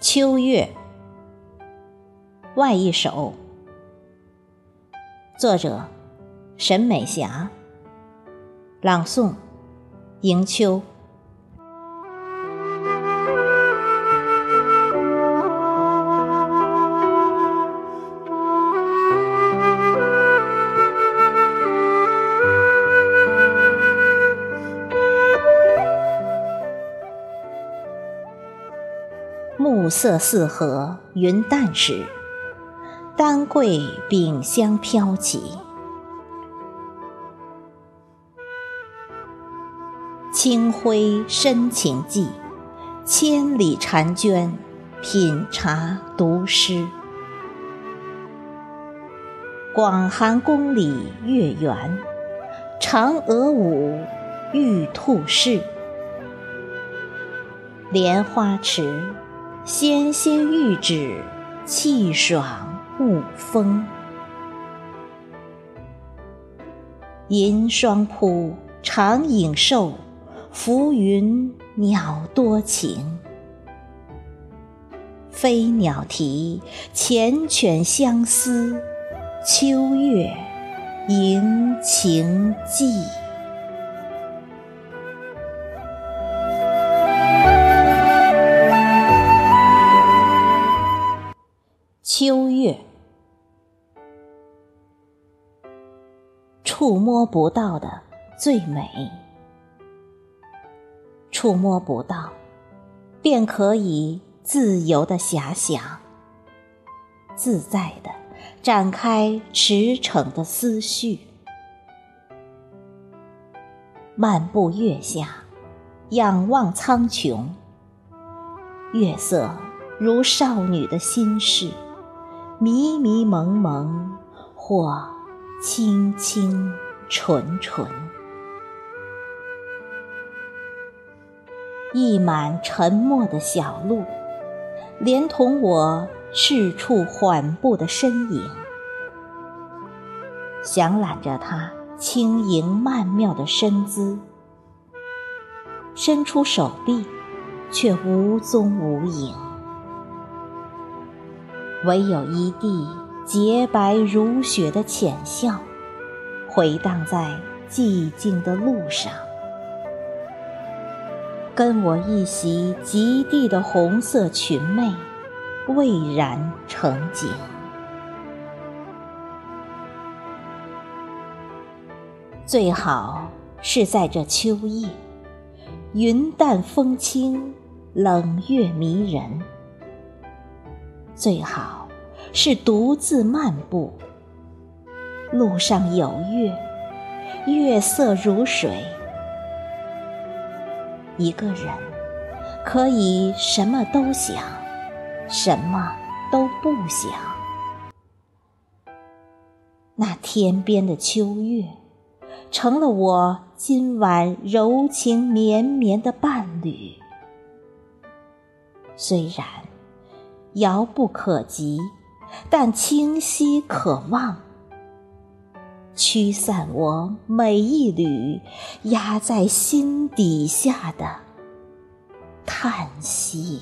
秋月，外一首，作者沈美霞，朗诵迎秋。暮色四合，云淡时，丹桂饼香飘起。清辉深情寄，千里婵娟品茶读诗。广寒宫里月圆，嫦娥舞，玉兔试。莲花池。纤纤玉指，气爽沐风。银霜铺，长影瘦，浮云鸟多情。飞鸟啼，缱绻相思，秋月迎情寄。触摸不到的最美，触摸不到，便可以自由的遐想，自在的展开驰骋的思绪。漫步月下，仰望苍穹，月色如少女的心事。迷迷蒙蒙，或清清纯纯，溢满沉默的小路，连同我赤处缓步的身影，想揽着他轻盈曼妙的身姿，伸出手臂，却无踪无影。唯有一地洁白如雪的浅笑，回荡在寂静的路上，跟我一袭极地的红色裙袂，蔚然成景。最好是在这秋夜，云淡风轻，冷月迷人。最好是独自漫步，路上有月，月色如水。一个人可以什么都想，什么都不想。那天边的秋月，成了我今晚柔情绵绵的伴侣。虽然。遥不可及，但清晰可望，驱散我每一缕压在心底下的叹息。